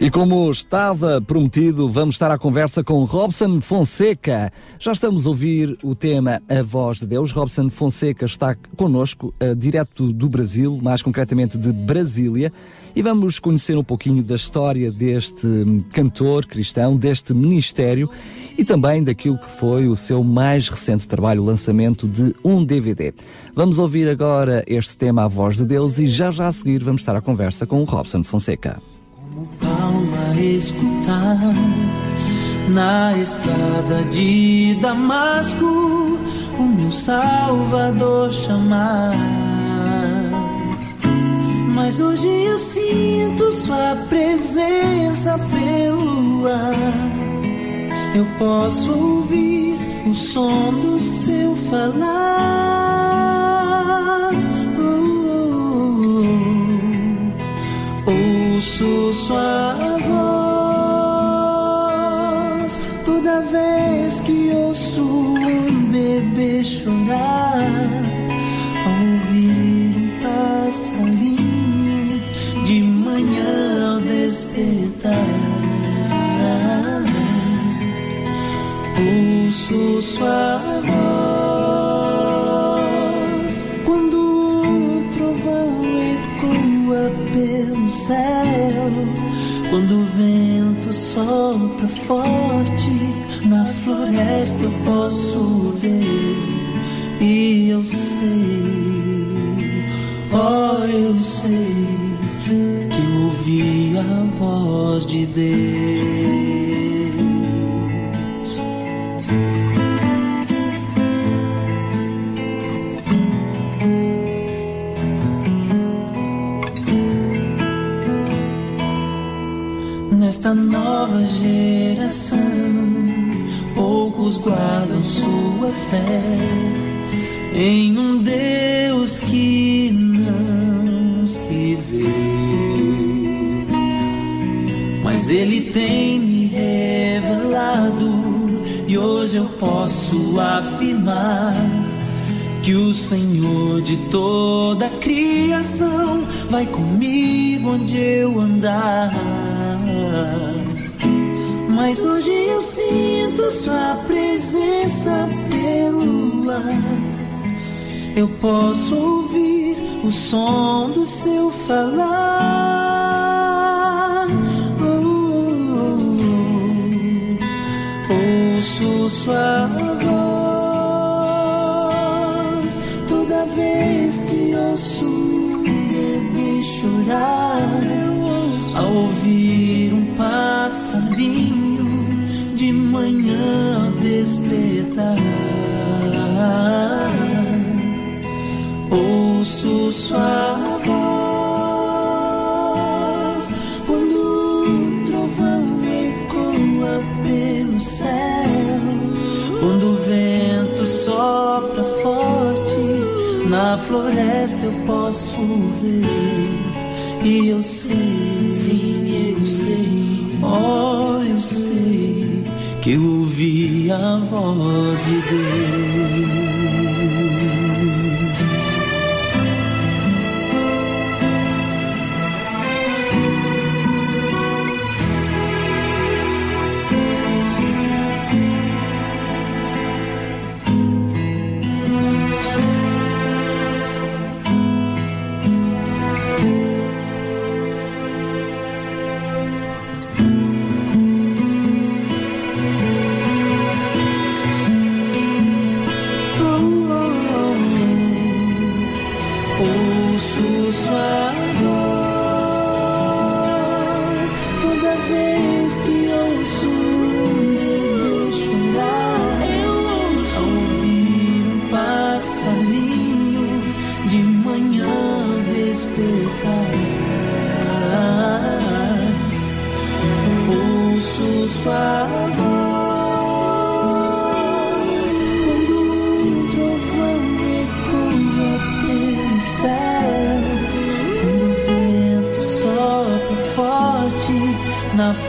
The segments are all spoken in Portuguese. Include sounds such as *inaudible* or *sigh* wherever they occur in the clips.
E como estava prometido, vamos estar à conversa com Robson Fonseca. Já estamos a ouvir o tema A Voz de Deus. Robson Fonseca está connosco, uh, direto do Brasil, mais concretamente de Brasília, e vamos conhecer um pouquinho da história deste cantor cristão, deste ministério e também daquilo que foi o seu mais recente trabalho, o lançamento de um DVD. Vamos ouvir agora este tema A Voz de Deus e já já a seguir vamos estar à conversa com Robson Fonseca calma escutar na estrada de Damasco o meu Salvador chamar. Mas hoje eu sinto Sua presença pelo ar. Eu posso ouvir o som do seu falar. Ouço sua voz toda vez que ouço um bebê chorar. Ouvir um passarinho de manhã ao despertar. Ouço sua voz sopra forte na floresta eu posso ver e eu sei, oh eu sei que eu ouvi a voz de Deus. Nesta nova geração, poucos guardam sua fé em um Deus que não se vê. Mas Ele tem me revelado e hoje eu posso afirmar que o Senhor de toda a criação vai comigo onde eu andar. Mas hoje eu sinto Sua presença pelo ar. Eu posso ouvir o som do seu falar. Oh, oh, oh. Ouço Sua voz toda vez que ouço um bebê chorar. Manhã despertar. Ouço sua voz quando trovão ecoa pelo céu, quando o vento sopra forte na floresta eu posso ver. E eu sei, sim, eu sei, oh, que eu ouvi a voz de Deus.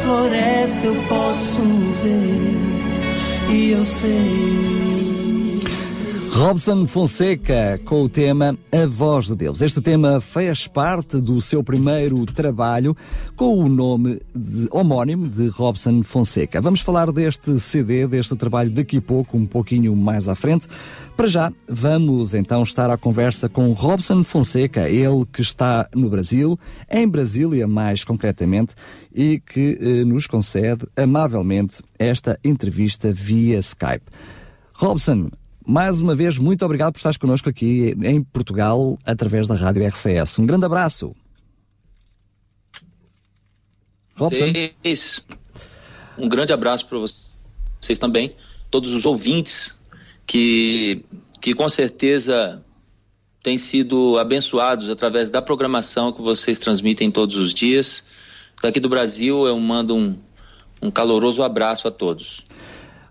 Floresta eu posso ver e eu sei. Robson Fonseca com o tema A Voz de Deus. Este tema fez parte do seu primeiro trabalho com o nome de, homónimo de Robson Fonseca. Vamos falar deste CD, deste trabalho daqui a pouco, um pouquinho mais à frente. Para já, vamos então estar à conversa com Robson Fonseca, ele que está no Brasil, em Brasília mais concretamente, e que eh, nos concede amavelmente esta entrevista via Skype. Robson, mais uma vez, muito obrigado por estares connosco aqui em Portugal, através da Rádio RCS. Um grande abraço. Robson. Um grande abraço para vocês também, todos os ouvintes que, que com certeza têm sido abençoados através da programação que vocês transmitem todos os dias. Daqui do Brasil, eu mando um, um caloroso abraço a todos.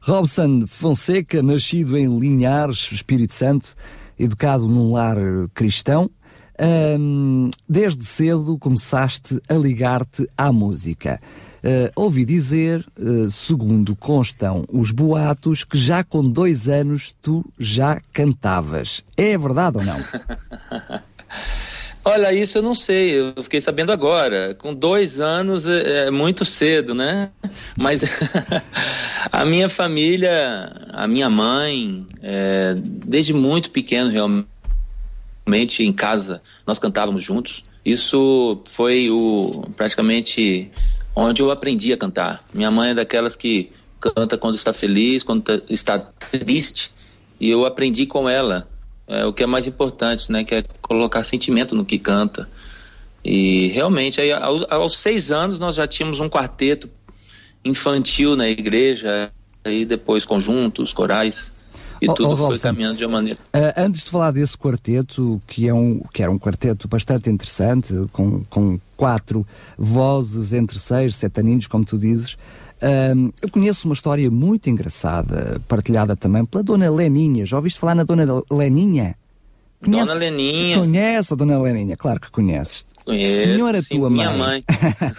Robson Fonseca, nascido em Linhares, Espírito Santo, educado num lar cristão, desde cedo começaste a ligar-te à música. Uh, ouvi dizer, uh, segundo constam os boatos, que já com dois anos tu já cantavas. É verdade ou não? *laughs* Olha, isso eu não sei, eu fiquei sabendo agora. Com dois anos é, é muito cedo, né? Mas *laughs* a minha família, a minha mãe, é, desde muito pequeno realmente em casa nós cantávamos juntos. Isso foi o praticamente onde eu aprendi a cantar. Minha mãe é daquelas que canta quando está feliz, quando tá, está triste, e eu aprendi com ela é, o que é mais importante, né? Que é colocar sentimento no que canta. E realmente, aí, aos, aos seis anos nós já tínhamos um quarteto infantil na igreja, aí depois conjuntos, corais. E oh, tudo oh, foi Robson, caminhando de uma maneira. Uh, antes de falar desse quarteto, que, é um, que era um quarteto bastante interessante, com, com quatro vozes entre seis, sete aninhos, como tu dizes, uh, eu conheço uma história muito engraçada, partilhada também pela Dona Leninha. Já ouviste falar na Dona Leninha? Conhece, Dona Leninha. Conhece a Dona Leninha? Claro que conheces. Conheço. Senhora sim, tua mãe. mãe.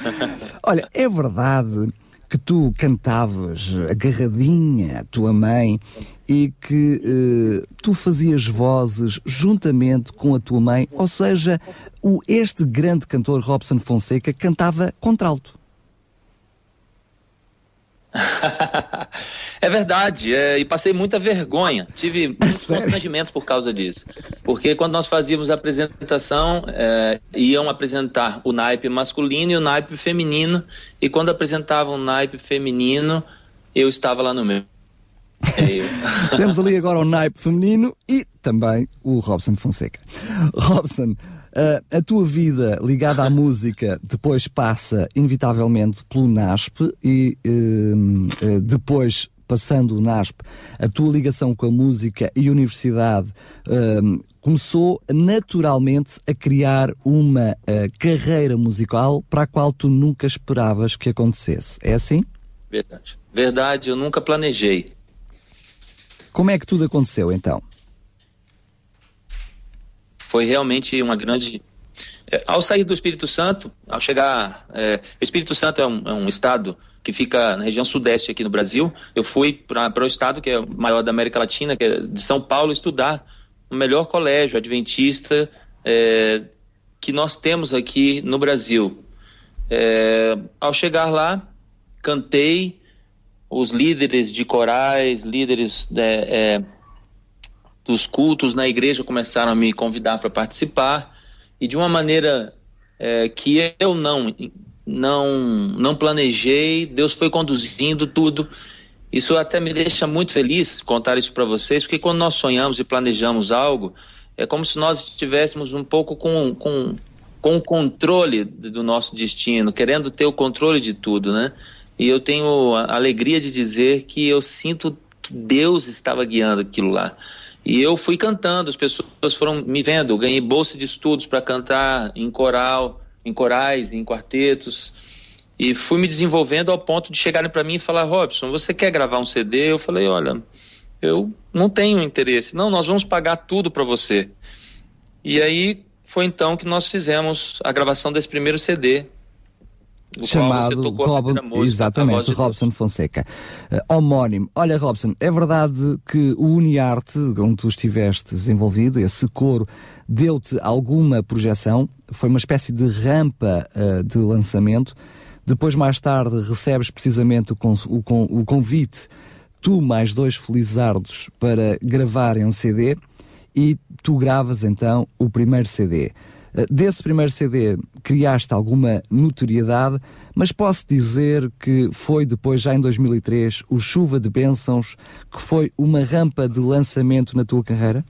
*laughs* Olha, é verdade que tu cantavas agarradinha à tua mãe e que uh, tu fazias vozes juntamente com a tua mãe, ou seja, o, este grande cantor Robson Fonseca cantava contralto. *laughs* é verdade, é, e passei muita vergonha. Tive muitos constrangimentos por causa disso. Porque quando nós fazíamos a apresentação, é, iam apresentar o naipe masculino e o naipe feminino, e quando apresentavam o naipe feminino, eu estava lá no meio. É *laughs* Temos ali agora o naipe feminino e também o Robson Fonseca. Robson, Uh, a tua vida ligada à *laughs* música depois passa inevitavelmente pelo NASP e uh, uh, depois passando o NASP, a tua ligação com a música e a universidade começou naturalmente a criar uma carreira musical para a qual tu nunca esperavas que acontecesse. É assim? Verdade. Verdade, eu nunca planejei. Como é que tudo aconteceu então? Foi realmente uma grande. É, ao sair do Espírito Santo, ao chegar. É, o Espírito Santo é um, é um, estado que fica na região sudeste aqui no Brasil. Eu fui para o estado que é o maior da América Latina, que é de São Paulo, estudar no melhor colégio adventista é, que nós temos aqui no Brasil. É, ao chegar lá, cantei os líderes de corais, líderes é, dos cultos na igreja começaram a me convidar para participar e de uma maneira é, que eu não não não planejei, Deus foi conduzindo tudo. Isso até me deixa muito feliz contar isso para vocês, porque quando nós sonhamos e planejamos algo, é como se nós estivéssemos um pouco com, com, com o controle do nosso destino, querendo ter o controle de tudo, né? E eu tenho a alegria de dizer que eu sinto que Deus estava guiando aquilo lá. E eu fui cantando, as pessoas foram me vendo, eu ganhei bolsa de estudos para cantar em coral, em corais, em quartetos. E fui me desenvolvendo ao ponto de chegarem para mim e falar: Robson, você quer gravar um CD? Eu falei: olha, eu não tenho interesse. Não, nós vamos pagar tudo para você. E aí foi então que nós fizemos a gravação desse primeiro CD. Chamado Robin, exatamente, Robson Fonseca, uh, homónimo. Olha, Robson, é verdade que o Uniarte, onde tu estiveste envolvido, esse coro, deu-te alguma projeção? Foi uma espécie de rampa uh, de lançamento. Depois, mais tarde, recebes precisamente o, con o, con o convite, tu mais dois felizardos, para gravarem um CD e tu gravas então o primeiro CD. Eh, desse primeiro CD criaste alguma notoriedade, mas posso dizer que foi depois, já em 2003, o Chuva de Bênçãos, que foi uma rampa de lançamento na tua carreira?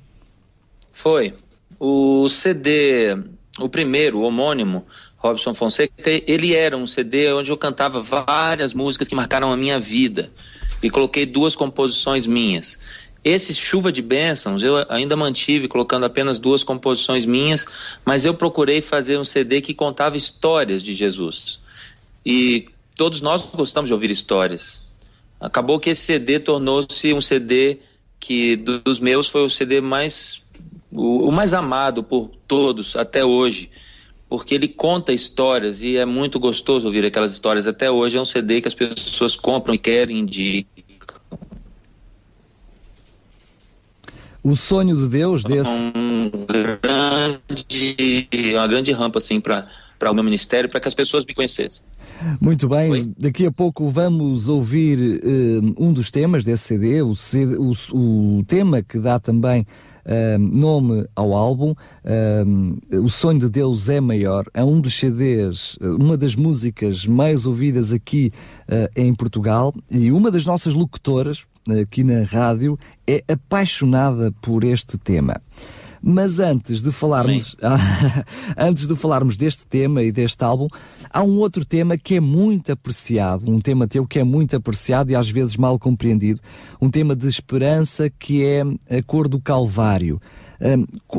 Foi. O CD, o primeiro, o homônimo, Robson Fonseca, ele era um CD onde eu cantava várias músicas que marcaram a minha vida e coloquei duas composições minhas. Esse Chuva de Bênçãos eu ainda mantive colocando apenas duas composições minhas, mas eu procurei fazer um CD que contava histórias de Jesus. E todos nós gostamos de ouvir histórias. Acabou que esse CD tornou-se um CD que dos meus foi o CD mais o, o mais amado por todos até hoje porque ele conta histórias e é muito gostoso ouvir aquelas histórias. Até hoje é um CD que as pessoas compram e querem de o sonho de Deus desse. Um grande, uma grande rampa assim para o meu ministério, para que as pessoas me conhecessem. Muito bem, Oi? daqui a pouco vamos ouvir uh, um dos temas desse CD, o, CD, o, o tema que dá também uh, nome ao álbum. Uh, o Sonho de Deus é Maior. É um dos CDs, uma das músicas mais ouvidas aqui em Portugal e uma das nossas locutoras, aqui na rádio, é apaixonada por este tema. Mas antes de falarmos, *laughs* antes de falarmos deste tema e deste álbum, há um outro tema que é muito apreciado, um tema teu que é muito apreciado e às vezes mal compreendido, um tema de esperança que é a cor do Calvário.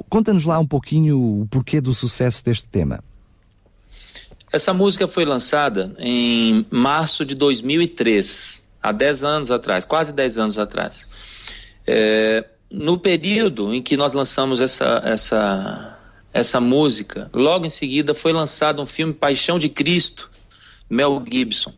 Conta-nos lá um pouquinho o porquê do sucesso deste tema. Essa música foi lançada em março de 2003 há 10 anos atrás, quase 10 anos atrás. É, no período em que nós lançamos essa, essa, essa música, logo em seguida foi lançado um filme Paixão de Cristo, Mel Gibson.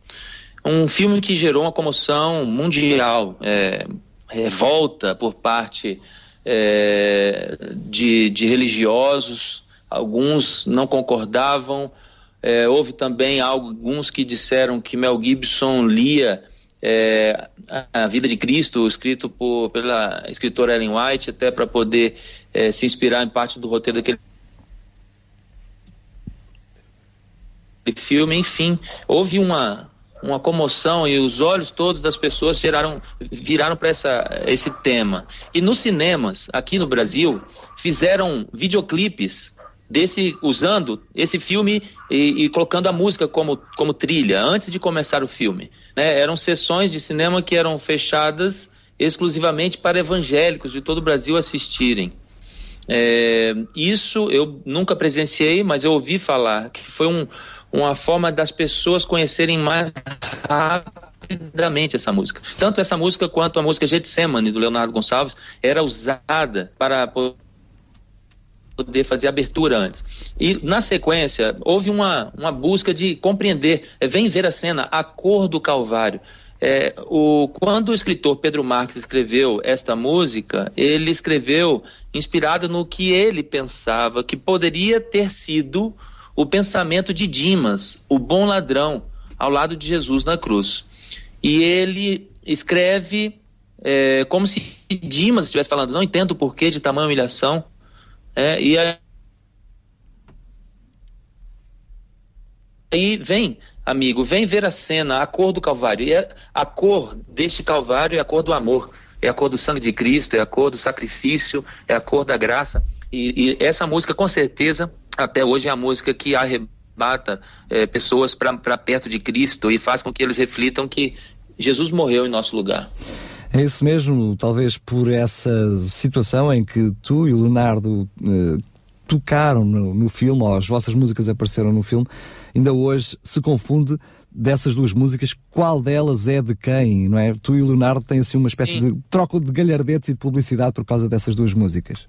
Um filme que gerou uma comoção mundial, é, revolta por parte é, de, de religiosos, alguns não concordavam. É, houve também alguns que disseram que Mel Gibson lia é, a vida de Cristo, escrito por, pela escritora Ellen White, até para poder é, se inspirar em parte do roteiro daquele filme. Enfim, houve uma, uma comoção e os olhos todos das pessoas geraram, viraram para esse tema. E nos cinemas, aqui no Brasil, fizeram videoclipes desse usando esse filme e, e, colocando a música como, como trilha antes de começar o filme. Né? Eram sessões de cinema que eram fechadas exclusivamente para evangélicos de todo o Brasil assistirem. É, isso eu nunca presenciei, mas eu ouvi falar que foi um, uma forma das pessoas conhecerem mais rapidamente essa música. Tanto essa música quanto a música Getsemane, do Leonardo Gonçalves, era usada para poder fazer abertura antes. E na sequência, houve uma, uma busca de compreender, é, vem ver a cena, a cor do Calvário. É, o, quando o escritor Pedro Marques escreveu esta música, ele escreveu inspirado no que ele pensava que poderia ter sido o pensamento de Dimas, o bom ladrão, ao lado de Jesus na cruz. E ele escreve é, como se Dimas estivesse falando: não entendo o porquê de tamanha humilhação, é, e aí vem, amigo, vem ver a cena, a cor do Calvário. E é a cor deste Calvário é a cor do amor, é a cor do sangue de Cristo, é a cor do sacrifício, é a cor da graça. E, e essa música, com certeza, até hoje é a música que arrebata é, pessoas para perto de Cristo e faz com que eles reflitam que Jesus morreu em nosso lugar. É isso mesmo, talvez por essa situação em que tu e o Leonardo eh, tocaram no, no filme, ou as vossas músicas apareceram no filme, ainda hoje se confunde dessas duas músicas, qual delas é de quem, não é? Tu e o Leonardo têm assim uma espécie Sim. de troca de galhardetes e de publicidade por causa dessas duas músicas.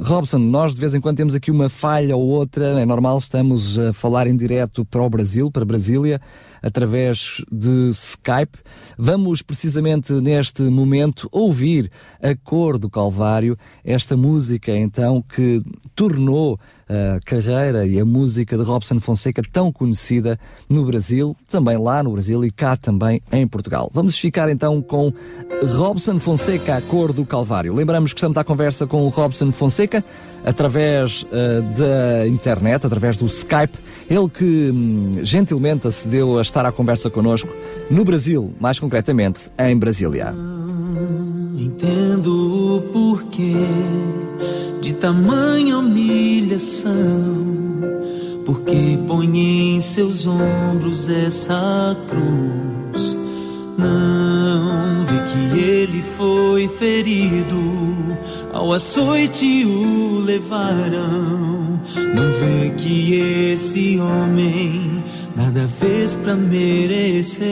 Robson, nós de vez em quando temos aqui uma falha ou outra, é normal, estamos a falar em direto para o Brasil, para Brasília, através de Skype. Vamos precisamente neste momento ouvir a cor do Calvário, esta música então que tornou a carreira e a música de Robson Fonseca tão conhecida no Brasil, também lá no Brasil e cá também em Portugal. Vamos ficar então com Robson Fonseca, a cor do Calvário. Lembramos que estamos à conversa com o Robson Fonseca através uh, da internet, através do Skype. Ele que hum, gentilmente acedeu a estar à conversa connosco no Brasil, mais concretamente em Brasília. Entendo o porquê tamanha humilhação, porque põe em seus ombros essa cruz. Não vê que ele foi ferido, ao açoite o levarão. Não vê que esse homem nada fez para merecer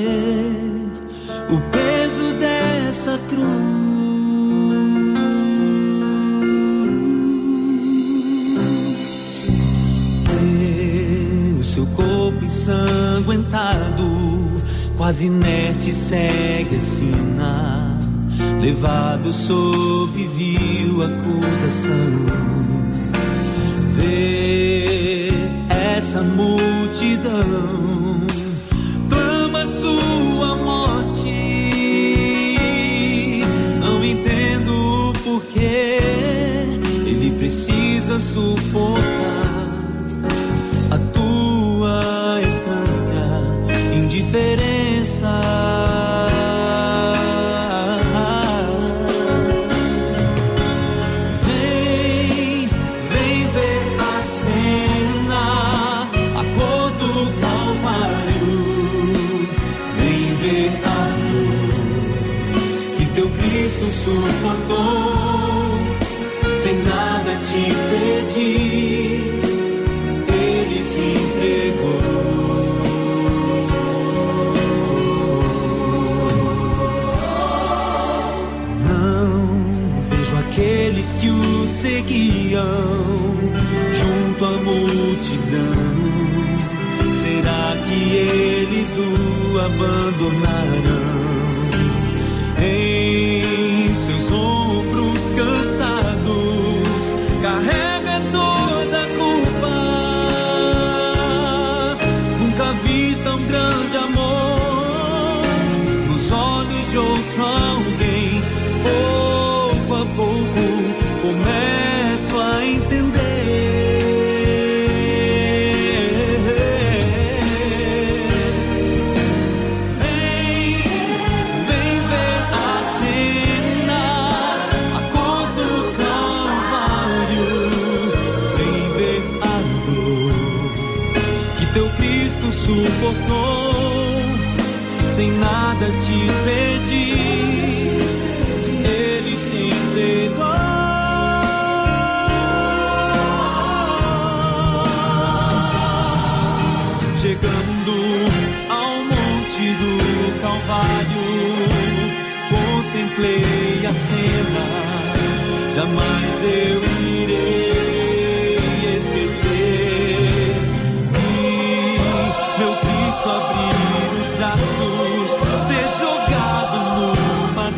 o peso dessa cruz. Seu corpo ensanguentado, quase inerte, segue a sina, levado sob vil acusação. Vê essa multidão, clama sua morte. Não entendo porquê ele precisa suportar Cristo suportou, sem nada te pedir. Ele se entregou. Não vejo aqueles que o seguiam junto à multidão. Será que eles o abandonarão?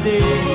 day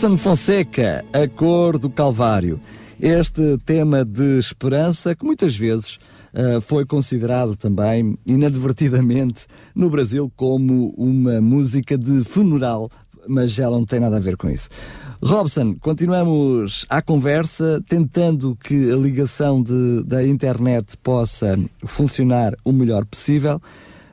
Robson Fonseca, A Cor do Calvário. Este tema de esperança que muitas vezes uh, foi considerado também, inadvertidamente, no Brasil como uma música de funeral, mas ela não tem nada a ver com isso. Robson, continuamos à conversa, tentando que a ligação de, da internet possa funcionar o melhor possível.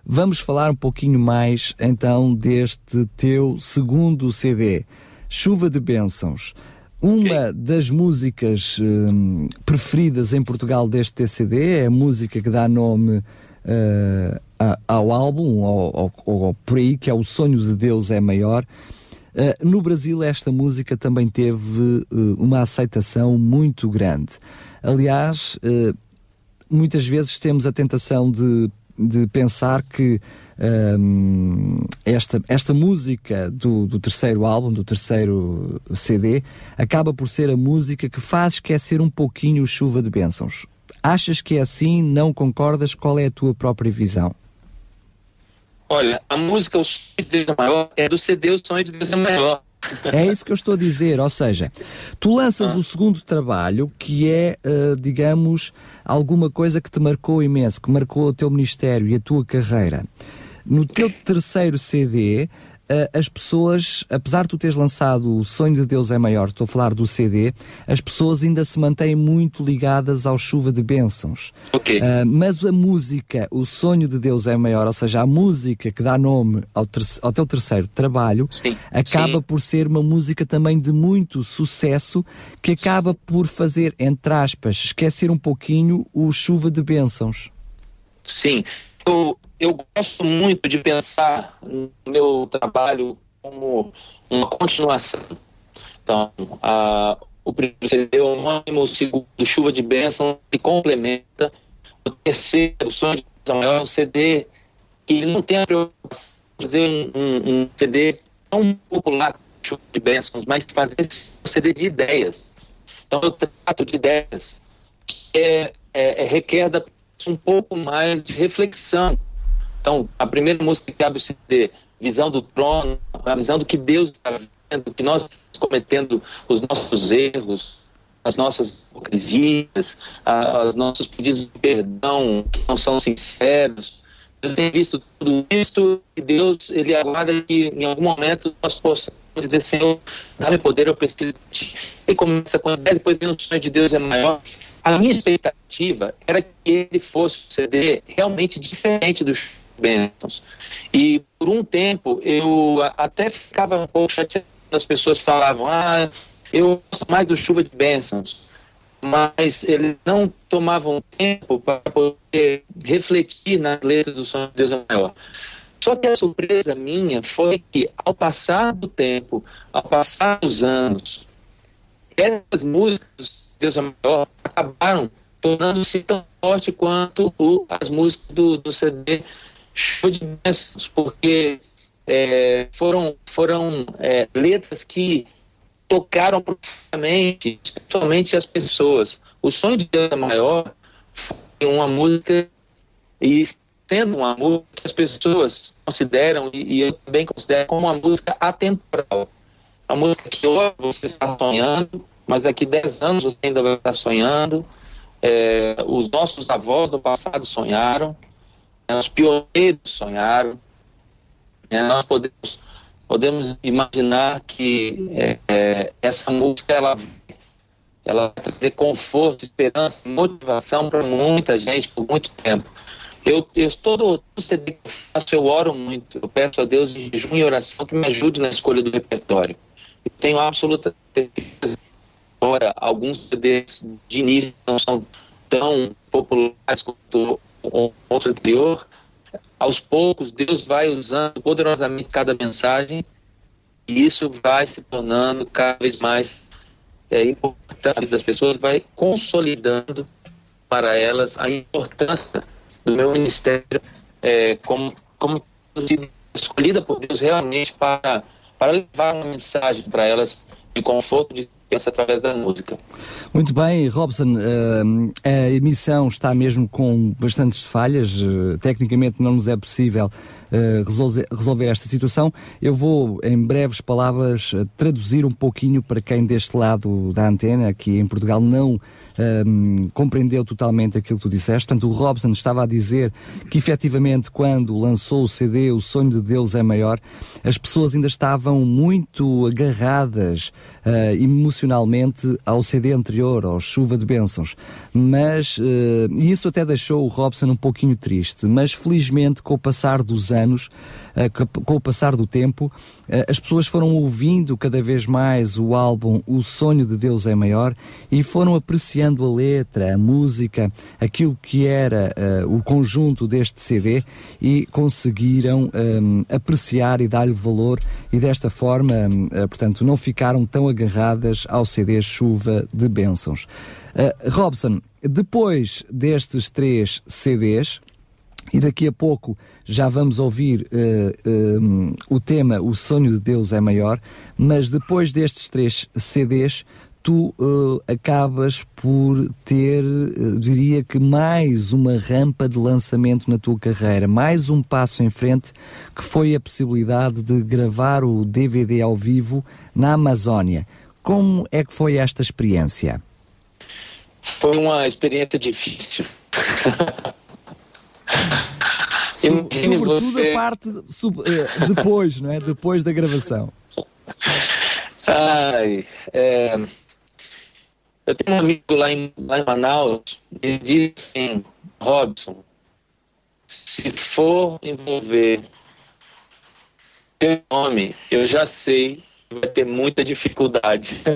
Vamos falar um pouquinho mais então deste teu segundo CD, Chuva de Bênçãos. Uma das músicas hum, preferidas em Portugal deste TCD é a música que dá nome uh, ao álbum, ao, ao, ao Pre, que é O Sonho de Deus é Maior. Uh, no Brasil, esta música também teve uh, uma aceitação muito grande. Aliás, muitas vezes temos a tentação de de pensar que um, esta, esta música do, do terceiro álbum, do terceiro CD, acaba por ser a música que faz esquecer um pouquinho o Chuva de Bênçãos. Achas que é assim? Não concordas? Qual é a tua própria visão? Olha, a música O Sonho de Deus é Maior é do CD O Sonho de Deus é Maior. É isso que eu estou a dizer, ou seja, tu lanças ah. o segundo trabalho que é, uh, digamos, alguma coisa que te marcou imenso, que marcou o teu ministério e a tua carreira. No teu terceiro CD, uh, as pessoas, apesar de tu teres lançado O Sonho de Deus é Maior, estou a falar do CD, as pessoas ainda se mantêm muito ligadas ao Chuva de Bênçãos. Okay. Uh, mas a música, O Sonho de Deus é Maior, ou seja, a música que dá nome ao, ter ao teu terceiro trabalho, Sim. acaba Sim. por ser uma música também de muito sucesso, que acaba por fazer, entre aspas, esquecer um pouquinho o Chuva de Bênçãos. Sim, eu, eu gosto muito de pensar no meu trabalho como uma continuação. Então, a, o primeiro CD é homônimo, o segundo, Chuva de Bênção, que complementa. O terceiro, o Sonho de Bênção, é um CD que não tem a preocupação de fazer um, um, um CD tão popular como Chuva de Bênçãos, mas fazer um CD de ideias. Então, eu trato de ideias que é, é, é requer da um pouco mais de reflexão então, a primeira música que abre o CD, Visão do Trono, a visão do que Deus está vendo, que nós estamos cometendo os nossos erros, as nossas hipocrisias, os nossos pedidos de perdão que não são sinceros. Deus tem visto tudo isso e Deus, Ele aguarda que em algum momento nós possamos dizer, Senhor, dá-me poder, eu preciso de Ti. E começa com a depois vem o sonho de Deus é maior. A minha expectativa era que ele fosse um CD realmente diferente do bênçãos. E por um tempo eu até ficava um pouco chateado, as pessoas falavam, ah, eu gosto mais do chuva de bênçãos. Mas eles não tomavam tempo para poder refletir nas letras do Sonho de Deus é Maior. Só que a surpresa minha foi que, ao passar do tempo, ao passar dos anos, essas músicas do Deus é Maior acabaram tornando-se tão forte quanto o, as músicas do, do CD show de bênçãos, porque é, foram, foram é, letras que tocaram profundamente, especialmente as pessoas. O sonho de Deus é maior foi uma música, e sendo uma música que as pessoas consideram, e, e eu também considero, como uma música atemporal. Uma música que hoje você está sonhando, mas daqui 10 anos você ainda vai estar sonhando. É, os nossos avós do passado sonharam, né, os pioneiros sonharam. Né, nós podemos, podemos imaginar que é, é, essa música ela, ela vai trazer conforto, esperança, motivação para muita gente por muito tempo. Eu, eu todo, CD que eu faço, eu oro muito. Eu peço a Deus em jejum e oração que me ajude na escolha do repertório. E tenho absoluta certeza. Ora, alguns CDs de início não são tão populares quanto outro anterior, aos poucos Deus vai usando poderosamente cada mensagem e isso vai se tornando cada vez mais é, importante. Das pessoas, vai consolidando para elas a importância do meu ministério é, como, como escolhida por Deus realmente para, para levar uma mensagem para elas de conforto, de pensa através da música. Muito bem, Robson, uh, a emissão está mesmo com bastantes falhas, uh, tecnicamente não nos é possível resolver, resolver esta situação. Eu vou, em breves palavras, traduzir um pouquinho para quem deste lado da antena, aqui em Portugal, não um, compreendeu totalmente aquilo que tu disseste. Portanto, o Robson estava a dizer que efetivamente quando lançou o CD O Sonho de Deus é Maior, as pessoas ainda estavam muito agarradas uh, emocionalmente ao CD anterior, ao Chuva de Bênçãos. Mas, uh, isso até deixou o Robson um pouquinho triste, mas felizmente com o passar dos anos, uh, com o passar do tempo, as pessoas foram ouvindo cada vez mais o álbum O Sonho de Deus é Maior e foram apreciando a letra, a música, aquilo que era uh, o conjunto deste CD e conseguiram apreciar e dar-lhe valor e desta forma, portanto, não ficaram tão agarradas ao CD Chuva de Bênçãos. Uh, Robson, depois destes três CDs, e daqui a pouco já vamos ouvir uh, um, o tema O Sonho de Deus é Maior, mas depois destes três CDs, tu uh, acabas por ter, uh, diria que mais uma rampa de lançamento na tua carreira, mais um passo em frente, que foi a possibilidade de gravar o DVD ao vivo na Amazónia. Como é que foi esta experiência? Foi uma experiência difícil. *laughs* *laughs* So, sobretudo você... a parte sub, uh, depois, não é? Depois da gravação. Ai, é, eu tenho um amigo lá em, lá em Manaus, ele diz assim, Robson, se for envolver teu nome, eu já sei que vai ter muita dificuldade. *laughs*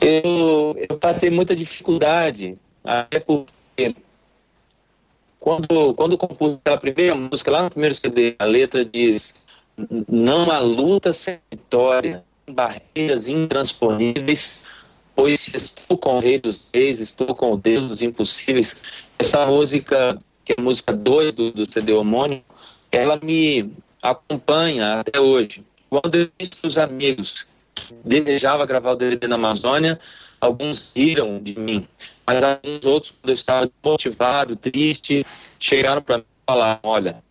eu, eu passei muita dificuldade, até porque quando, quando compus a primeira música, lá no primeiro CD, a letra diz: Não há luta sem vitória, barreiras intransponíveis, pois estou com o Rei dos Reis, estou com o Deus dos Impossíveis. Essa música, que é a música 2 do, do CD homônimo, ela me acompanha até hoje. Quando eu disse para os amigos desejava gravar o DVD na Amazônia, alguns riram de mim, mas alguns outros, quando eu estava motivado, triste, chegaram para mim e falaram: Olha,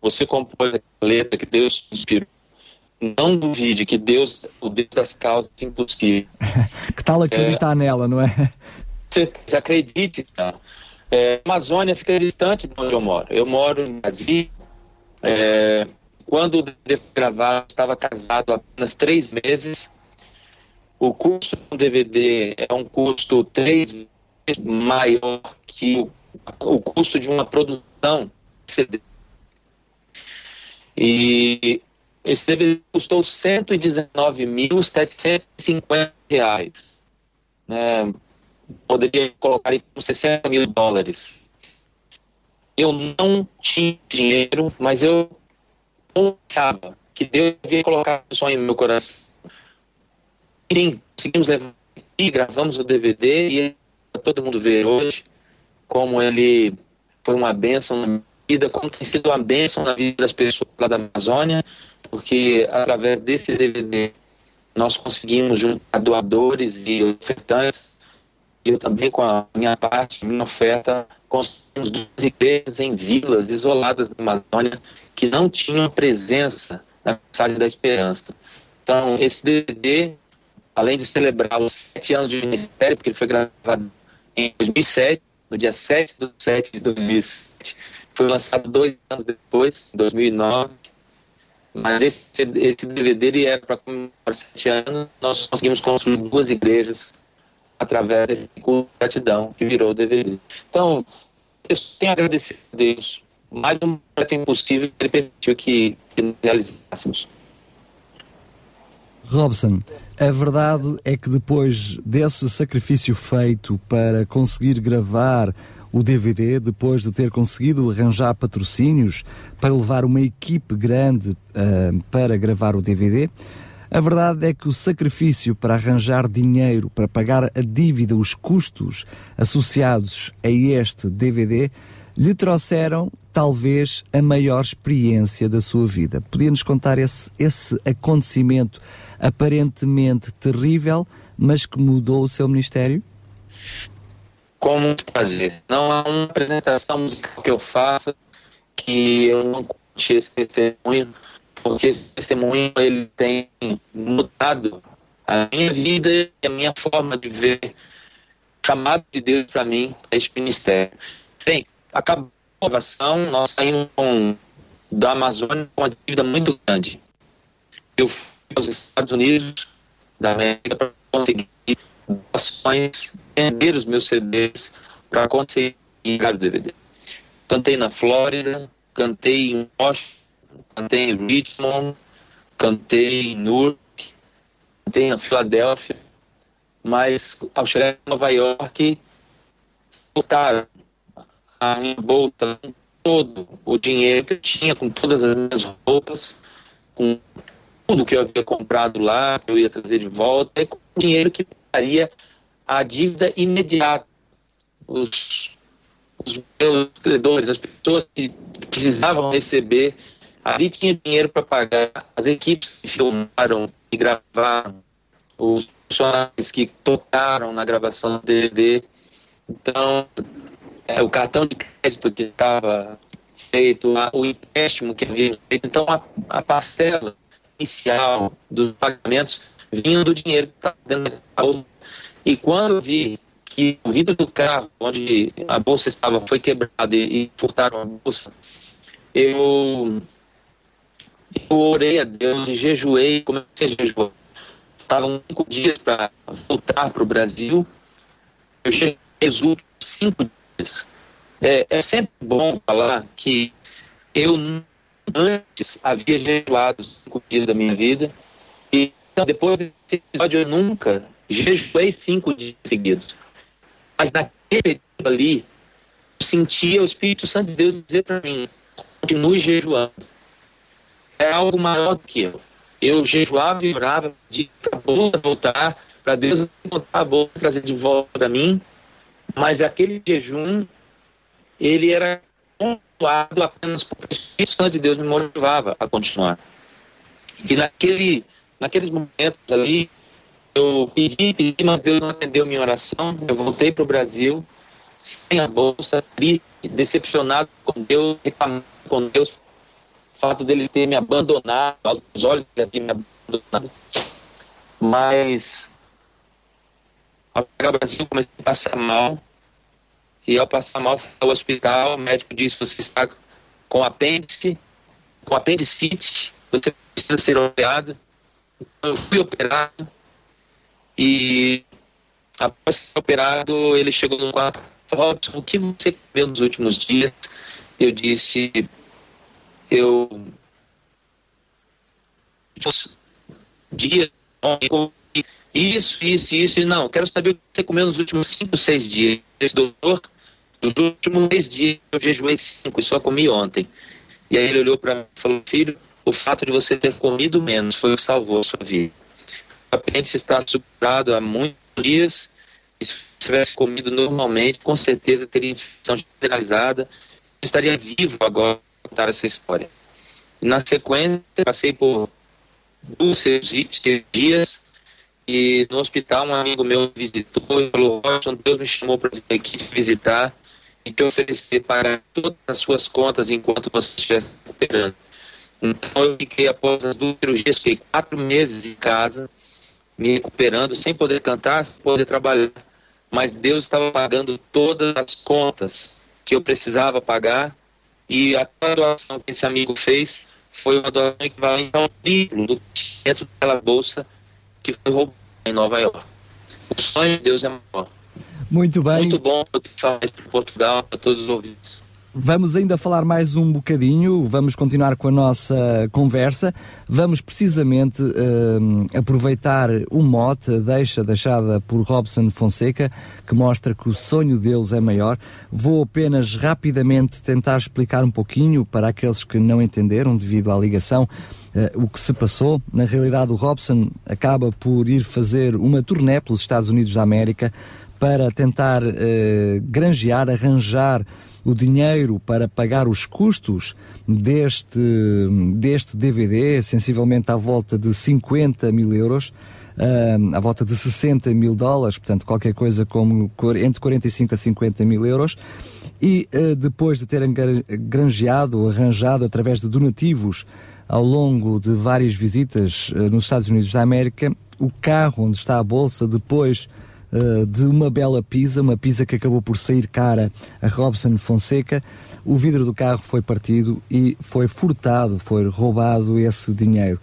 você compôs a letra que Deus inspirou não duvide que Deus, o Deus das causas impossíveis. *laughs* que tal acreditar é, nela, não é? Você, acredite, cara. É, a Amazônia fica distante de onde eu moro. Eu moro em Brasília. É, quando eu gravar, estava casado há apenas três meses. O custo do DVD é um custo três maior que o, o custo de uma produção CD. E esse DVD custou R$ 119.750. Né? Poderia colocar com 60 mil dólares. Eu não tinha dinheiro, mas eu achava que Deus colocar um sonho no meu coração. Enfim, conseguimos levar e gravamos o DVD e todo mundo vê hoje como ele foi uma bênção na vida, como tem sido uma bênção na vida das pessoas lá da Amazônia porque através desse DVD nós conseguimos juntar doadores e ofertantes. E eu também, com a minha parte, minha oferta, construímos duas igrejas em vilas isoladas da Amazônia que não tinham presença na mensagem da esperança. Então, esse DVD, além de celebrar os sete anos de ministério, porque ele foi gravado em 2007, no dia 7 de 7 de 2007, foi lançado dois anos depois, em 2009, mas esse, esse DVD ele é para comemorar sete anos. Nós conseguimos construir duas igrejas através desse culto de gratidão que virou o DVD. Então, eu tenho a agradecer a Deus. Mais um projeto impossível que ele permitiu que, que realizássemos. Robson, a verdade é que depois desse sacrifício feito para conseguir gravar o DVD depois de ter conseguido arranjar patrocínios para levar uma equipe grande uh, para gravar o DVD. A verdade é que o sacrifício para arranjar dinheiro, para pagar a dívida, os custos associados a este DVD, lhe trouxeram talvez a maior experiência da sua vida. Podia-nos contar esse, esse acontecimento aparentemente terrível, mas que mudou o seu ministério? com muito prazer. Não há uma apresentação musical que eu faça que eu não conte esse testemunho, porque esse testemunho ele tem mudado a minha vida e a minha forma de ver chamado de Deus para mim, este ministério. Bem, acabou a gravação, nós saímos com, da Amazônia com uma dívida muito grande. Eu fui aos Estados Unidos da América para conseguir doações, vender os meus CDs para conseguir o DVD. Cantei na Flórida, cantei em Washington, cantei em Richmond, cantei em Newark, cantei na Filadélfia, mas ao chegar em Nova York, botaram a minha bolsa todo o dinheiro que eu tinha, com todas as minhas roupas, com tudo que eu havia comprado lá, que eu ia trazer de volta, e com o dinheiro que daria a dívida imediata. Os, os meus credores, as pessoas que precisavam receber, ali tinha dinheiro para pagar, as equipes que filmaram e gravaram, os funcionários que tocaram na gravação do DVD. Então, é, o cartão de crédito que estava feito, a, o empréstimo que havia feito. Então, a, a parcela inicial dos pagamentos vinha do dinheiro que estava dentro da bolsa. E quando vi que o vidro do carro, onde a bolsa estava, foi quebrado e, e furtaram a bolsa, eu, eu orei a Deus e jejuei, comecei a jejuar. Estavam cinco dias para voltar para o Brasil. Eu jejuei os últimos cinco dias. É, é sempre bom falar que eu antes havia jejuado cinco dias da minha vida e então, depois desse episódio eu nunca jejuei cinco dias seguidos. Mas naquele período ali, eu sentia o Espírito Santo de Deus dizer para mim, continue jejuando. É algo maior do que eu. Eu jejuava e orava de a bolsa voltar, para Deus encontrar a bolsa trazer de volta para mim. Mas aquele jejum, ele era pontuado apenas porque o Espírito Santo de Deus me motivava a continuar. E naquele, naqueles momentos ali, eu pedi, pedi, mas Deus não atendeu minha oração. Eu voltei para o Brasil, sem a bolsa, triste, decepcionado com Deus, reclamando com Deus, o fato dele ter me abandonado, aos olhos dele ter me abandonado. Mas, ao chegar ao Brasil, comecei a passar mal, e ao passar mal, fui ao hospital, o médico disse, você está com apêndice, com apendicite, você precisa ser operado. Então, eu fui operado e após ser operado, ele chegou no quarto Robson, o que você comeu nos últimos dias? Eu disse, eu dias, isso, isso, isso, e não, quero saber o que você comeu nos últimos cinco, seis dias. Esse doutor nos últimos três dias eu jejuei cinco e só comi ontem. E aí ele olhou para mim e falou: Filho, o fato de você ter comido menos foi o que salvou a sua vida. O apêndice está superado há muitos dias. E se tivesse comido normalmente, com certeza teria infecção generalizada. Eu estaria vivo agora para contar essa história. E na sequência, passei por duas cirurgias e no hospital um amigo meu visitou e falou: Washington, Deus me chamou para vir aqui visitar e te oferecer para todas as suas contas enquanto você estivesse recuperando. Então eu fiquei após as duas cirurgias, fiquei quatro meses em casa, me recuperando, sem poder cantar, sem poder trabalhar. Mas Deus estava pagando todas as contas que eu precisava pagar e a doação que esse amigo fez foi uma doação equivalente ao triplo do dentro daquela bolsa que foi roubada em Nova York. O sonho de Deus é maior. Muito bem. Muito bom falar isso para Portugal, para todos os ouvintes. Vamos ainda falar mais um bocadinho, vamos continuar com a nossa conversa. Vamos precisamente uh, aproveitar o mote, a deixa deixada por Robson Fonseca, que mostra que o sonho deles é maior. Vou apenas rapidamente tentar explicar um pouquinho para aqueles que não entenderam devido à ligação. Uh, o que se passou. Na realidade, o Robson acaba por ir fazer uma turnê pelos Estados Unidos da América para tentar uh, granjear, arranjar o dinheiro para pagar os custos deste, deste DVD, sensivelmente à volta de 50 mil euros, uh, à volta de 60 mil dólares, portanto qualquer coisa como entre 45 a 50 mil euros, e uh, depois de terem granjeado, arranjado através de donativos ao longo de várias visitas uh, nos Estados Unidos da América, o carro onde está a bolsa depois uh, de uma bela pizza, uma pizza que acabou por sair cara a Robson Fonseca, o vidro do carro foi partido e foi furtado, foi roubado esse dinheiro.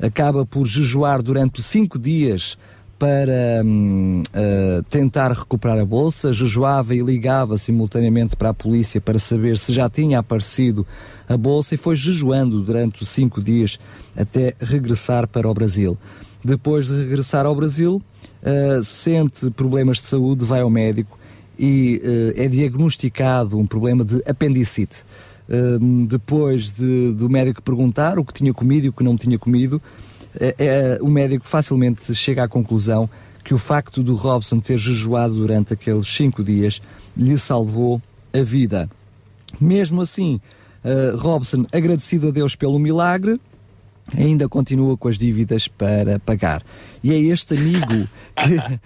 Acaba por jejuar durante cinco dias para uh, tentar recuperar a bolsa, jejuava e ligava simultaneamente para a polícia para saber se já tinha aparecido a bolsa e foi jejuando durante cinco dias até regressar para o Brasil. Depois de regressar ao Brasil, uh, sente problemas de saúde, vai ao médico e uh, é diagnosticado um problema de apendicite. Uh, depois de, do médico perguntar o que tinha comido e o que não tinha comido, é, o médico facilmente chega à conclusão que o facto do Robson ter jejuado durante aqueles cinco dias lhe salvou a vida. Mesmo assim, Robson, agradecido a Deus pelo milagre, ainda continua com as dívidas para pagar. E é este amigo que,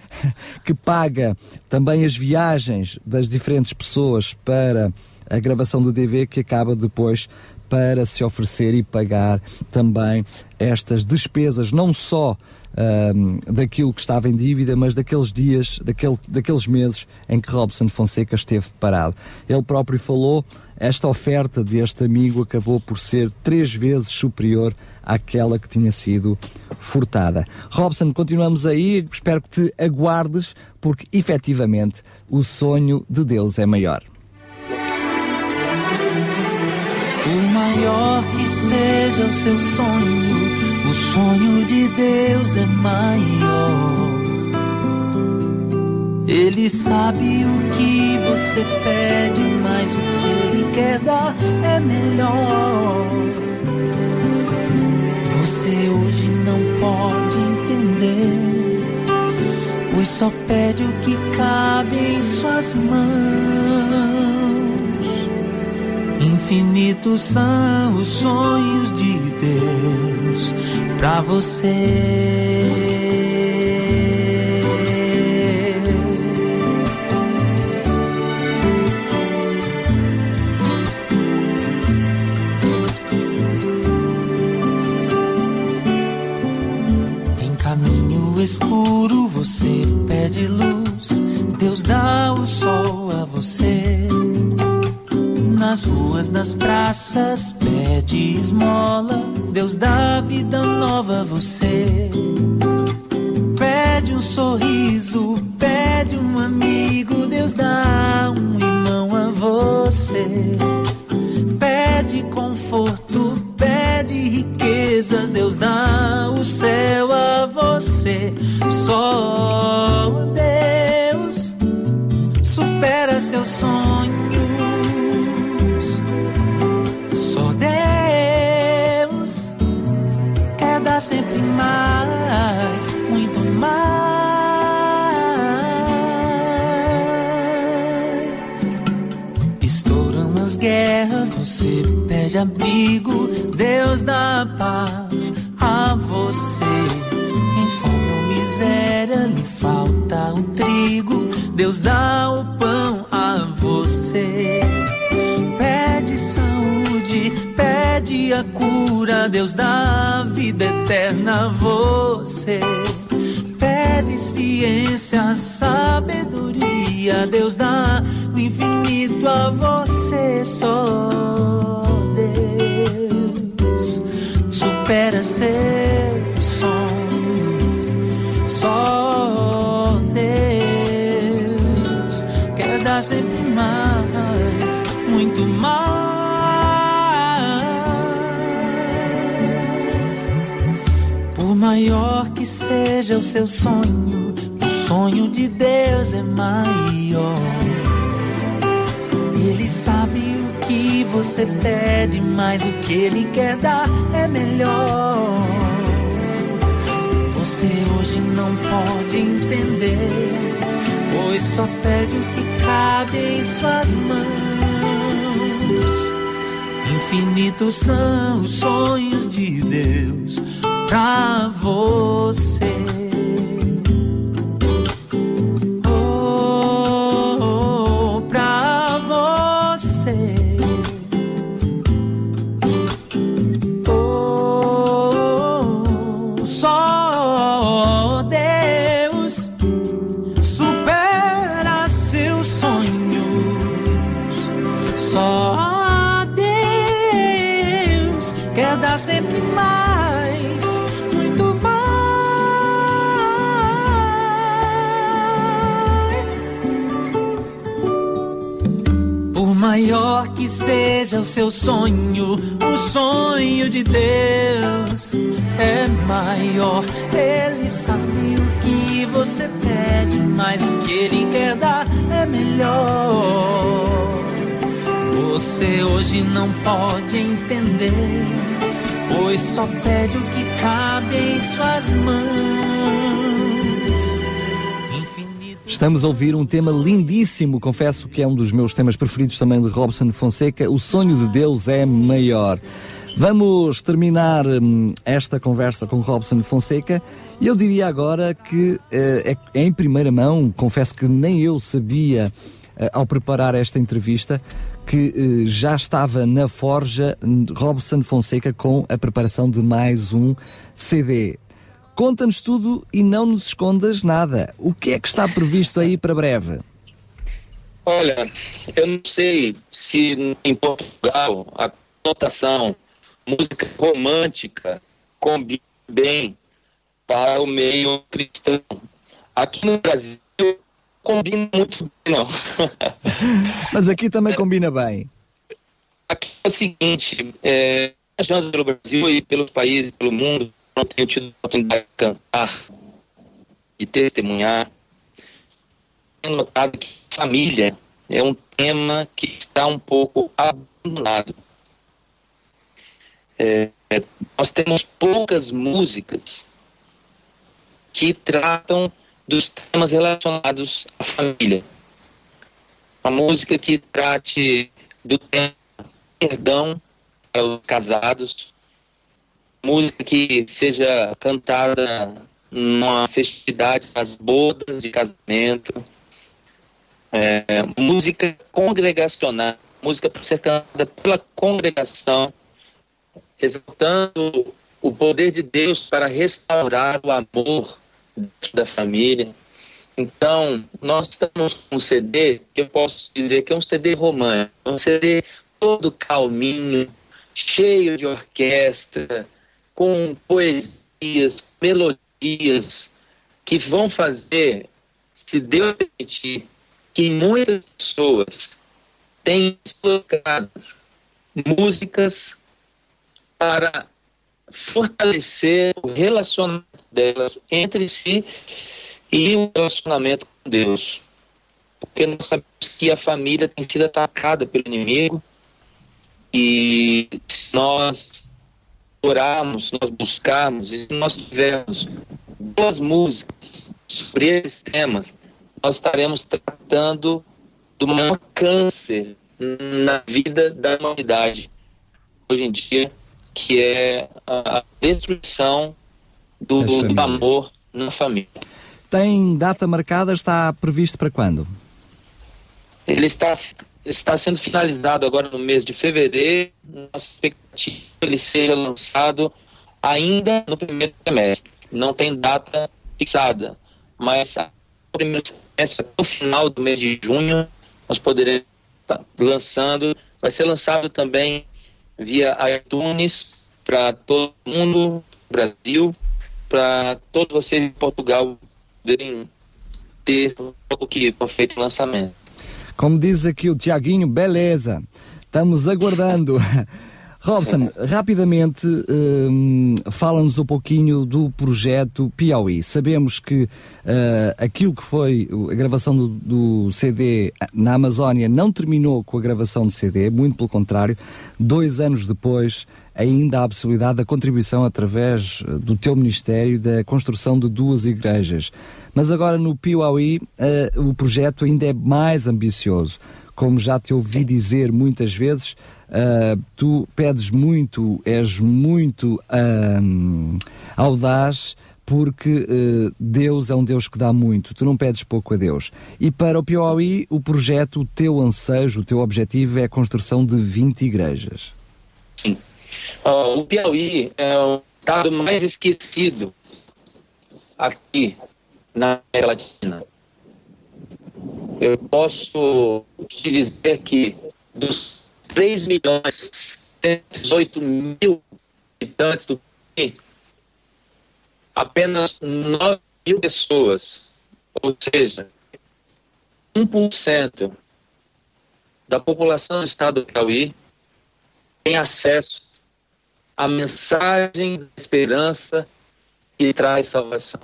*laughs* que paga também as viagens das diferentes pessoas para a gravação do DV que acaba depois para se oferecer e pagar também estas despesas, não só um, daquilo que estava em dívida, mas daqueles dias, daquele, daqueles meses em que Robson Fonseca esteve parado. Ele próprio falou, esta oferta deste amigo acabou por ser três vezes superior àquela que tinha sido furtada. Robson, continuamos aí, espero que te aguardes, porque efetivamente o sonho de Deus é maior. Maior que seja o seu sonho, o sonho de Deus é maior. Ele sabe o que você pede, mas o que ele quer dar é melhor. Você hoje não pode entender, pois só pede o que cabe em suas mãos. Infinitos são os sonhos de Deus para você. Em caminho escuro você pede luz, Deus dá o sol a você nas ruas, nas praças, pede esmola. Deus dá vida nova a você. Pede um sorriso, pede um amigo. Deus dá um irmão a você. Pede conforto, pede riquezas. Deus dá o céu a você. Só pede abrigo, Deus dá paz a você. Em fome ou miséria lhe falta o trigo, Deus dá o pão a você. Pede saúde, pede a cura, Deus dá vida eterna a você. Pede ciência, sabedoria, Deus dá o infinito a você. Só supera seus sonhos. Só Deus quer dar sempre mais, muito mais. maior que seja o seu sonho, o sonho de Deus é maior. Ele sabe o que você pede, mas o que ele quer dar é melhor. Você hoje não pode entender, pois só pede o que cabe em suas mãos. Infinitos são os sonhos de Deus pra você. Seja o seu sonho, o sonho de Deus é maior. Ele sabe o que você pede, mas o que ele quer dar é melhor. Você hoje não pode entender, pois só pede o que cabe em suas mãos. Estamos a ouvir um tema lindíssimo, confesso que é um dos meus temas preferidos também de Robson Fonseca. O sonho de Deus é maior. Vamos terminar hum, esta conversa com Robson Fonseca e eu diria agora que eh, é, é, em primeira mão, confesso que nem eu sabia eh, ao preparar esta entrevista que eh, já estava na forja Robson Fonseca com a preparação de mais um CD. Conta-nos tudo e não nos escondas nada. O que é que está previsto aí para breve? Olha, eu não sei se em Portugal a conotação música romântica combina bem para o meio cristão. Aqui no Brasil combina muito bem, não. *laughs* Mas aqui também combina bem. Aqui é o seguinte, é, viajando pelo Brasil e pelos países, pelo mundo, não tenho tido a oportunidade de cantar e testemunhar, tenho notado que família é um tema que está um pouco abandonado. É, é, nós temos poucas músicas que tratam dos temas relacionados à família. Uma música que trate do tema perdão para os casados, música que seja cantada numa festividade, nas bodas de casamento, é, música congregacional, música para ser cantada pela congregação, exaltando o poder de Deus para restaurar o amor da família. Então, nós estamos com um CD que eu posso dizer que é um CD romântico, um CD todo calminho, cheio de orquestra, com poesias, melodias que vão fazer, se Deus permitir, que muitas pessoas tenham em suas casas músicas para fortalecer o relacionamento delas entre si e o relacionamento com Deus. Porque nós sabemos que a família tem sido atacada pelo inimigo e nós orarmos, nós buscarmos, e se nós tivermos boas músicas sobre esses temas, nós estaremos tratando do maior câncer na vida da humanidade hoje em dia, que é a destruição do, do amor na família. Tem data marcada? Está previsto para quando? Ele está está sendo finalizado agora no mês de fevereiro. Nossa expectativa é ele seja lançado ainda no primeiro semestre. Não tem data fixada, mas no primeiro semestre, até final do mês de junho, nós poderemos estar lançando. Vai ser lançado também via iTunes para todo mundo, Brasil, para todos vocês em Portugal poderem ter o que foi feito o lançamento. Como diz aqui o Tiaguinho, beleza. Estamos aguardando. *laughs* Robson, rapidamente um, fala-nos um pouquinho do projeto Piauí. Sabemos que uh, aquilo que foi a gravação do, do, CD na Amazónia não terminou com a gravação do CD, muito pelo contrário. Dois anos depois ainda há a possibilidade da contribuição através eh, do teu ministério da construção de duas igrejas. Mas agora no Piauí uh, o projeto ainda é mais ambicioso. Como já te ouvi dizer muitas vezes, uh, tu pedes muito, és muito audaz porque uh, Deus é um Deus que dá muito, tu não pedes pouco a Deus. E para o Piauí, o projeto, o teu ansejo, o teu objetivo é a construção de 20 igrejas. Uh, o Piauí é o estado mais esquecido aqui na América Latina. Eu posso te dizer que dos 3 milhões e 118 mil habitantes do Piauí, apenas 9 mil pessoas, ou seja, 1% da população do estado do Piauí tem acesso à mensagem da esperança que traz salvação.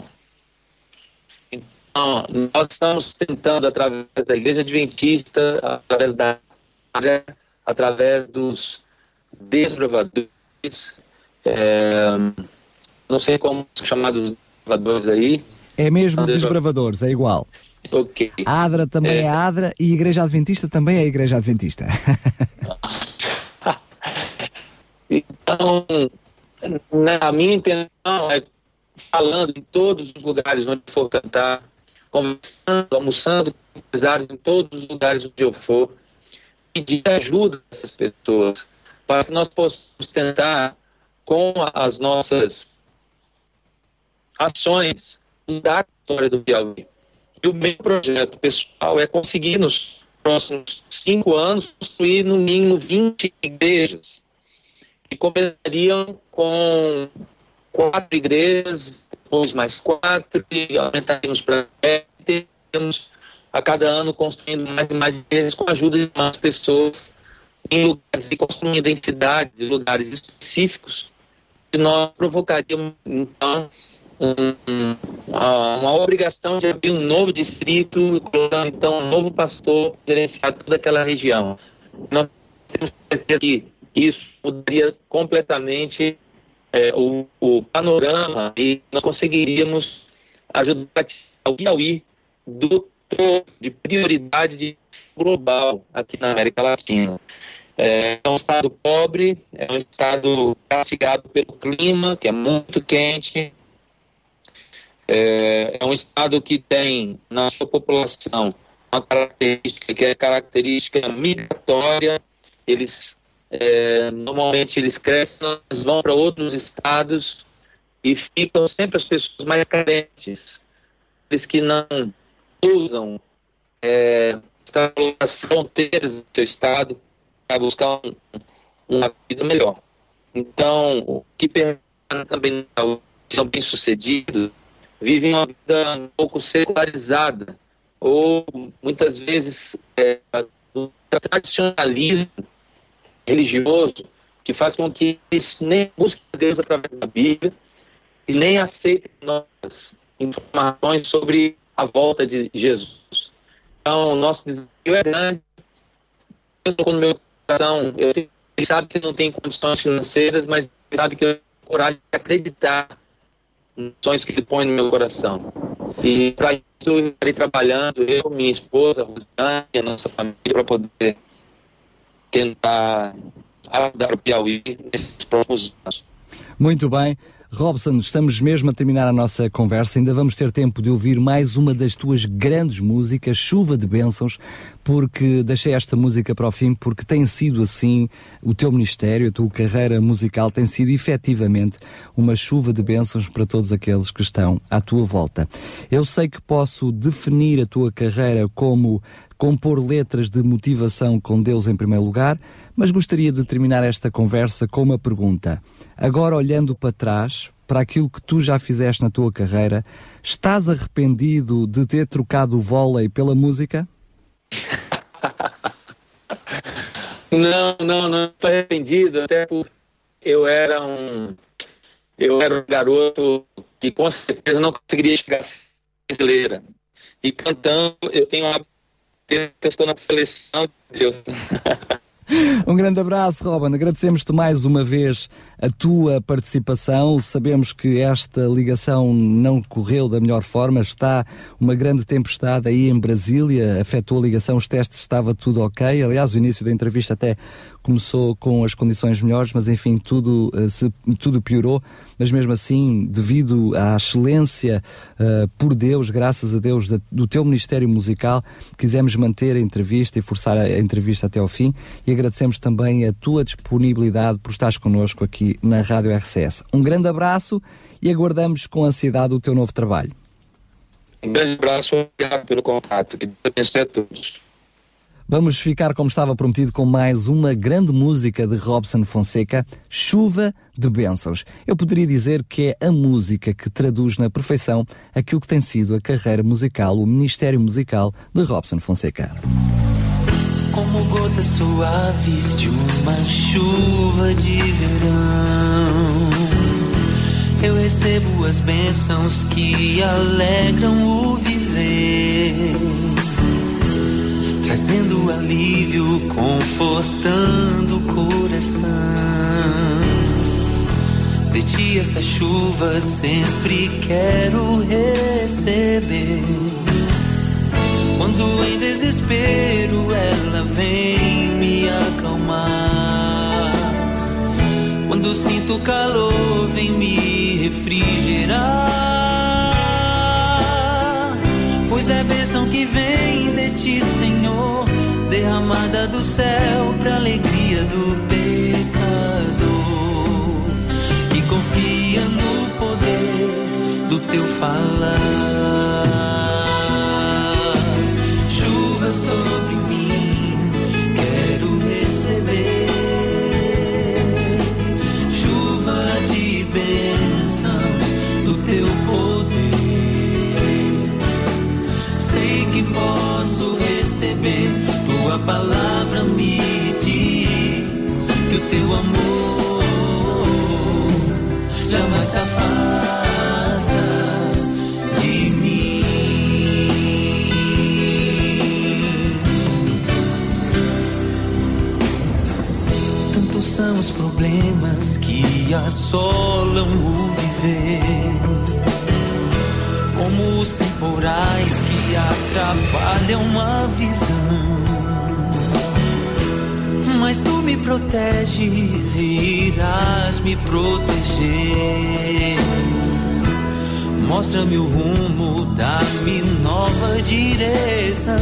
Então, nós estamos tentando, através da Igreja Adventista, através da área, através dos desbravadores, é, não sei como são chamados desbravadores aí. É mesmo desbravadores, é igual. Ok. A ADRA também é... é ADRA e a Igreja Adventista também é a Igreja Adventista. *laughs* então, a minha intenção é falando em todos os lugares onde for cantar, conversando, almoçando empresários em todos os lugares onde eu for, pedir ajuda dessas pessoas, para que nós possamos tentar, com as nossas ações, mudar a história do Piauí. E o meu projeto pessoal é conseguir nos próximos cinco anos construir no mínimo 20 igrejas. E começariam com quatro igrejas, depois mais quatro, e aumentaríamos para termos a cada ano construindo mais e mais igrejas com a ajuda de mais pessoas em lugares e construindo em cidades e lugares específicos, e nós provocaríamos, então, um, uma obrigação de abrir um novo distrito, então um novo pastor gerenciar toda aquela região. Nós temos que isso mudaria completamente é, o, o, panorama e nós conseguiríamos ajudar o Piauí do de prioridade de global aqui na América Latina. É, é um estado pobre, é um estado castigado pelo clima, que é muito quente, é, é um estado que tem na sua população uma característica que é característica migratória. Eles é, normalmente eles crescem, eles vão para outros estados e ficam sempre as pessoas mais carentes, aqueles que não usam é, as fronteiras do seu estado para buscar um, uma vida melhor. Então, o que também são bem sucedidos vivem uma vida um pouco secularizada, ou muitas vezes é, tradicionalismo religioso que faz com que eles nem busquem Deus através da Bíblia e nem aceitem nossas informações sobre a volta de Jesus. Então, o nosso desafio é grande. Eu estou no meu coração, ele sabe que não tem condições financeiras, mas ele sabe que eu tenho coragem de acreditar sonhos que ele põe no meu coração. E para isso eu estarei trabalhando, eu, minha esposa, Rosane, a nossa família, para poder tentar ajudar o Piauí nesses próximos anos. Muito bem. Robson, estamos mesmo a terminar a nossa conversa. Ainda vamos ter tempo de ouvir mais uma das tuas grandes músicas, Chuva de Bênçãos, porque deixei esta música para o fim, porque tem sido assim o teu ministério, a tua carreira musical tem sido efetivamente uma chuva de bênçãos para todos aqueles que estão à tua volta. Eu sei que posso definir a tua carreira como compor letras de motivação com Deus em primeiro lugar, mas gostaria de terminar esta conversa com uma pergunta. Agora, olhando para trás, para aquilo que tu já fizeste na tua carreira, estás arrependido de ter trocado o vôlei pela música? Não, não, não estou arrependido, até porque eu era um eu era um garoto que com certeza não conseguiria chegar a brasileira. E cantando, eu tenho uma estou na seleção de Deus. *laughs* Um grande abraço, Robin. Agradecemos-te mais uma vez a tua participação. Sabemos que esta ligação não correu da melhor forma. Está uma grande tempestade aí em Brasília, afetou a ligação, os testes estava tudo ok. Aliás, o início da entrevista até começou com as condições melhores, mas enfim, tudo, uh, se, tudo piorou. Mas mesmo assim, devido à excelência uh, por Deus, graças a Deus, da, do teu Ministério Musical, quisemos manter a entrevista e forçar a, a entrevista até ao fim. E agradecemos também a tua disponibilidade por estares connosco aqui na Rádio RCS. Um grande abraço e aguardamos com ansiedade o teu novo trabalho. Um grande abraço, obrigado pelo contato. Que Deus abençoe a todos. Vamos ficar, como estava prometido, com mais uma grande música de Robson Fonseca, Chuva de Bênçãos. Eu poderia dizer que é a música que traduz na perfeição aquilo que tem sido a carreira musical, o ministério musical de Robson Fonseca. Como gotas suaves de uma chuva de verão, eu recebo as bênçãos que alegram o viver trazendo alívio, confortando o coração. De ti esta chuva sempre quero receber. Quando em desespero ela vem me acalmar. Quando sinto calor, vem me refrigerar. Pois é bênção que vem de ti, Senhor, derramada do céu pra alegria do pecador. Que confia no poder do teu falar. Tua palavra me diz que o teu amor jamais se afasta de mim. Tantos são os problemas que assolam o viver como os temporais que atrapalham a visão. Mas tu me proteges e irás me proteger. Mostra-me o rumo, dá-me nova direção.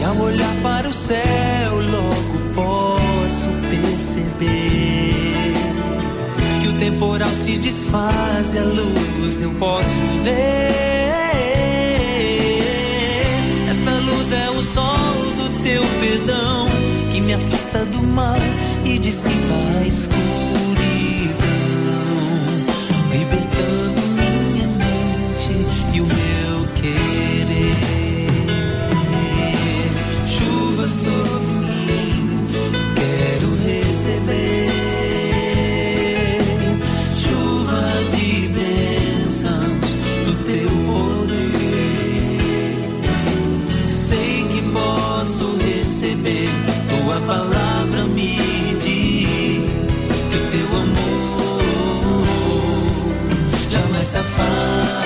E ao olhar para o céu, logo posso perceber que o temporal se desfaz e a luz eu posso ver. Perdão que me afasta do mal e dissipa a escuridão, jamais